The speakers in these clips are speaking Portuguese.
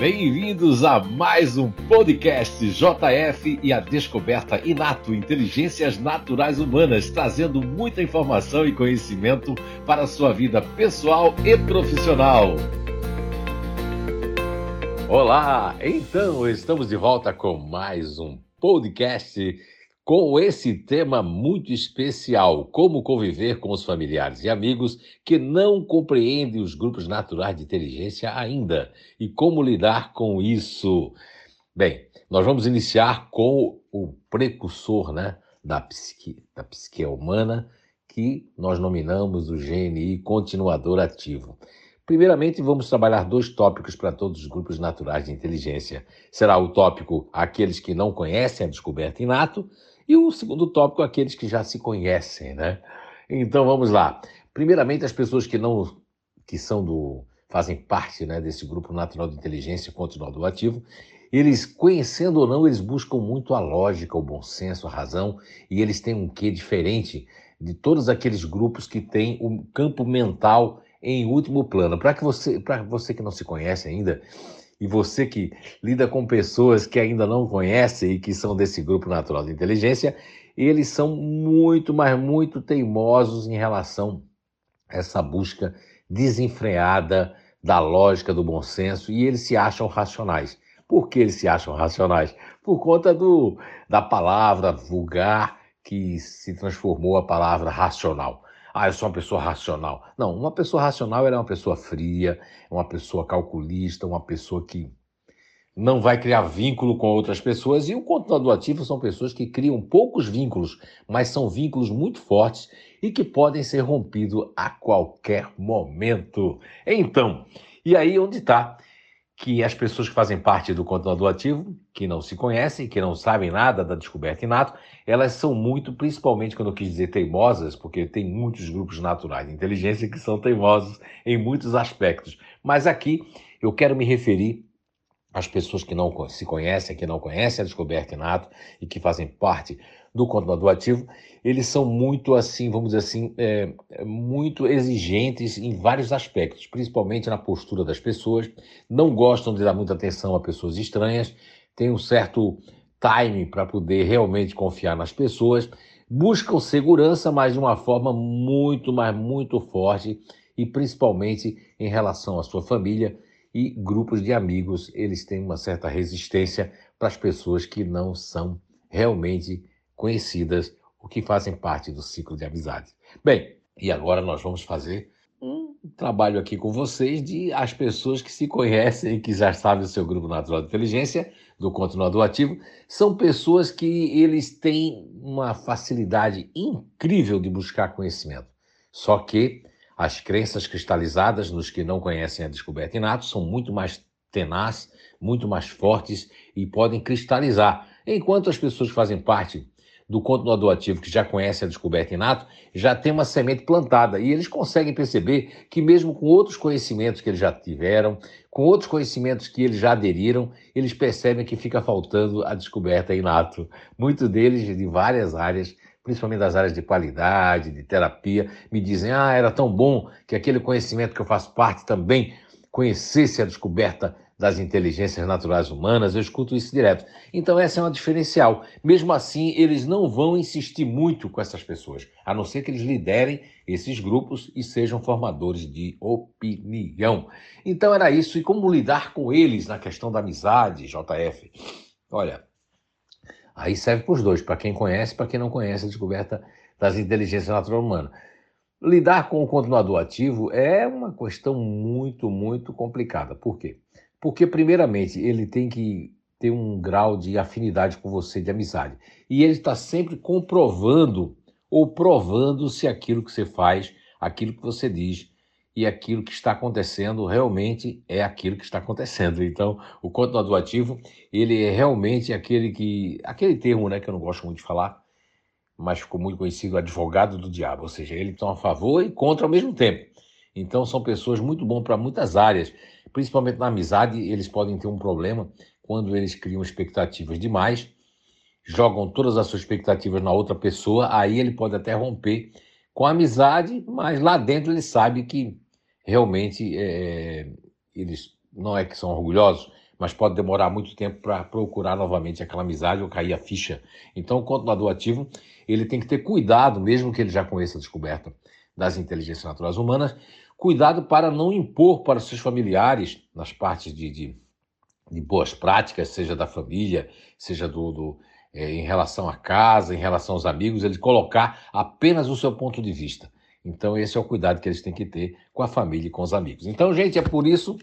Bem-vindos a mais um podcast JF e a Descoberta Inato Inteligências Naturais Humanas, trazendo muita informação e conhecimento para a sua vida pessoal e profissional. Olá, então estamos de volta com mais um podcast com esse tema muito especial: como conviver com os familiares e amigos que não compreendem os grupos naturais de inteligência ainda e como lidar com isso. Bem, nós vamos iniciar com o precursor né, da, psique, da psique humana, que nós nominamos o GNI continuador ativo. Primeiramente, vamos trabalhar dois tópicos para todos os grupos naturais de inteligência. Será o tópico aqueles que não conhecem a descoberta inato e o segundo tópico, aqueles que já se conhecem, né? Então vamos lá. Primeiramente, as pessoas que não que são do fazem parte, né, desse grupo natural de inteligência continuado ativo, eles conhecendo ou não, eles buscam muito a lógica, o bom senso, a razão, e eles têm um quê diferente de todos aqueles grupos que têm o campo mental em último plano. Para que você, para você que não se conhece ainda, e você que lida com pessoas que ainda não conhecem e que são desse grupo natural de inteligência, eles são muito, mas muito teimosos em relação a essa busca desenfreada da lógica, do bom senso, e eles se acham racionais. Por que eles se acham racionais? Por conta do, da palavra vulgar que se transformou a palavra racional ah, eu sou uma pessoa racional. Não, uma pessoa racional é uma pessoa fria, uma pessoa calculista, uma pessoa que não vai criar vínculo com outras pessoas. E o continuador ativo são pessoas que criam poucos vínculos, mas são vínculos muito fortes e que podem ser rompidos a qualquer momento. Então, e aí onde está que as pessoas que fazem parte do continuador ativo, que não se conhecem, que não sabem nada da descoberta inato, elas são muito, principalmente quando eu quis dizer teimosas, porque tem muitos grupos naturais de inteligência que são teimosos em muitos aspectos. Mas aqui eu quero me referir às pessoas que não se conhecem, que não conhecem a descoberta inato e que fazem parte do continuador ativo, eles são muito assim, vamos dizer assim, é, muito exigentes em vários aspectos, principalmente na postura das pessoas, não gostam de dar muita atenção a pessoas estranhas, têm um certo time para poder realmente confiar nas pessoas, buscam segurança, mas de uma forma muito, mas muito forte e principalmente em relação à sua família e grupos de amigos, eles têm uma certa resistência para as pessoas que não são realmente conhecidas, o que fazem parte do ciclo de amizade. Bem, e agora nós vamos fazer um trabalho aqui com vocês de as pessoas que se conhecem e que já sabem o seu grupo natural de inteligência, do continuador ativo, são pessoas que eles têm uma facilidade incrível de buscar conhecimento. Só que as crenças cristalizadas nos que não conhecem a descoberta inato são muito mais tenazes, muito mais fortes e podem cristalizar. Enquanto as pessoas que fazem parte do continuador ativo que já conhece a descoberta inato, já tem uma semente plantada e eles conseguem perceber que mesmo com outros conhecimentos que eles já tiveram, com outros conhecimentos que eles já aderiram, eles percebem que fica faltando a descoberta inato. Muitos deles de várias áreas, principalmente das áreas de qualidade, de terapia, me dizem: "Ah, era tão bom que aquele conhecimento que eu faço parte também conhecesse a descoberta das inteligências naturais humanas, eu escuto isso direto. Então, essa é uma diferencial. Mesmo assim, eles não vão insistir muito com essas pessoas, a não ser que eles liderem esses grupos e sejam formadores de opinião. Então, era isso. E como lidar com eles na questão da amizade, JF? Olha, aí serve para os dois, para quem conhece para quem não conhece a descoberta das inteligências naturais humanas. Lidar com o continuador ativo é uma questão muito, muito complicada. Por quê? Porque, primeiramente, ele tem que ter um grau de afinidade com você, de amizade. E ele está sempre comprovando ou provando se aquilo que você faz, aquilo que você diz e aquilo que está acontecendo realmente é aquilo que está acontecendo. Então, o continuador ativo, ele é realmente aquele que, aquele termo, né, que eu não gosto muito de falar, mas ficou muito conhecido, advogado do diabo, ou seja, ele está a favor e contra ao mesmo tempo. Então, são pessoas muito bom para muitas áreas, principalmente na amizade, eles podem ter um problema quando eles criam expectativas demais, jogam todas as suas expectativas na outra pessoa, aí ele pode até romper com a amizade, mas lá dentro ele sabe que realmente é, eles não é que são orgulhosos, mas pode demorar muito tempo para procurar novamente aquela amizade ou cair a ficha. Então, o continuador ativo, ele tem que ter cuidado, mesmo que ele já conheça a descoberta das inteligências naturais humanas, cuidado para não impor para seus familiares, nas partes de, de, de boas práticas, seja da família, seja do, do é, em relação à casa, em relação aos amigos, ele colocar apenas o seu ponto de vista. Então, esse é o cuidado que eles têm que ter com a família e com os amigos. Então, gente, é por isso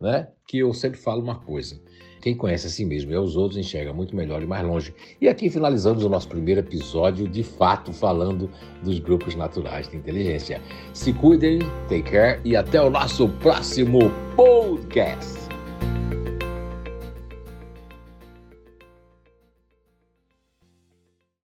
né, que eu sempre falo uma coisa. Quem conhece a si mesmo e aos outros enxerga muito melhor e mais longe. E aqui finalizamos o nosso primeiro episódio, de fato, falando dos grupos naturais de inteligência. Se cuidem, take care e até o nosso próximo podcast.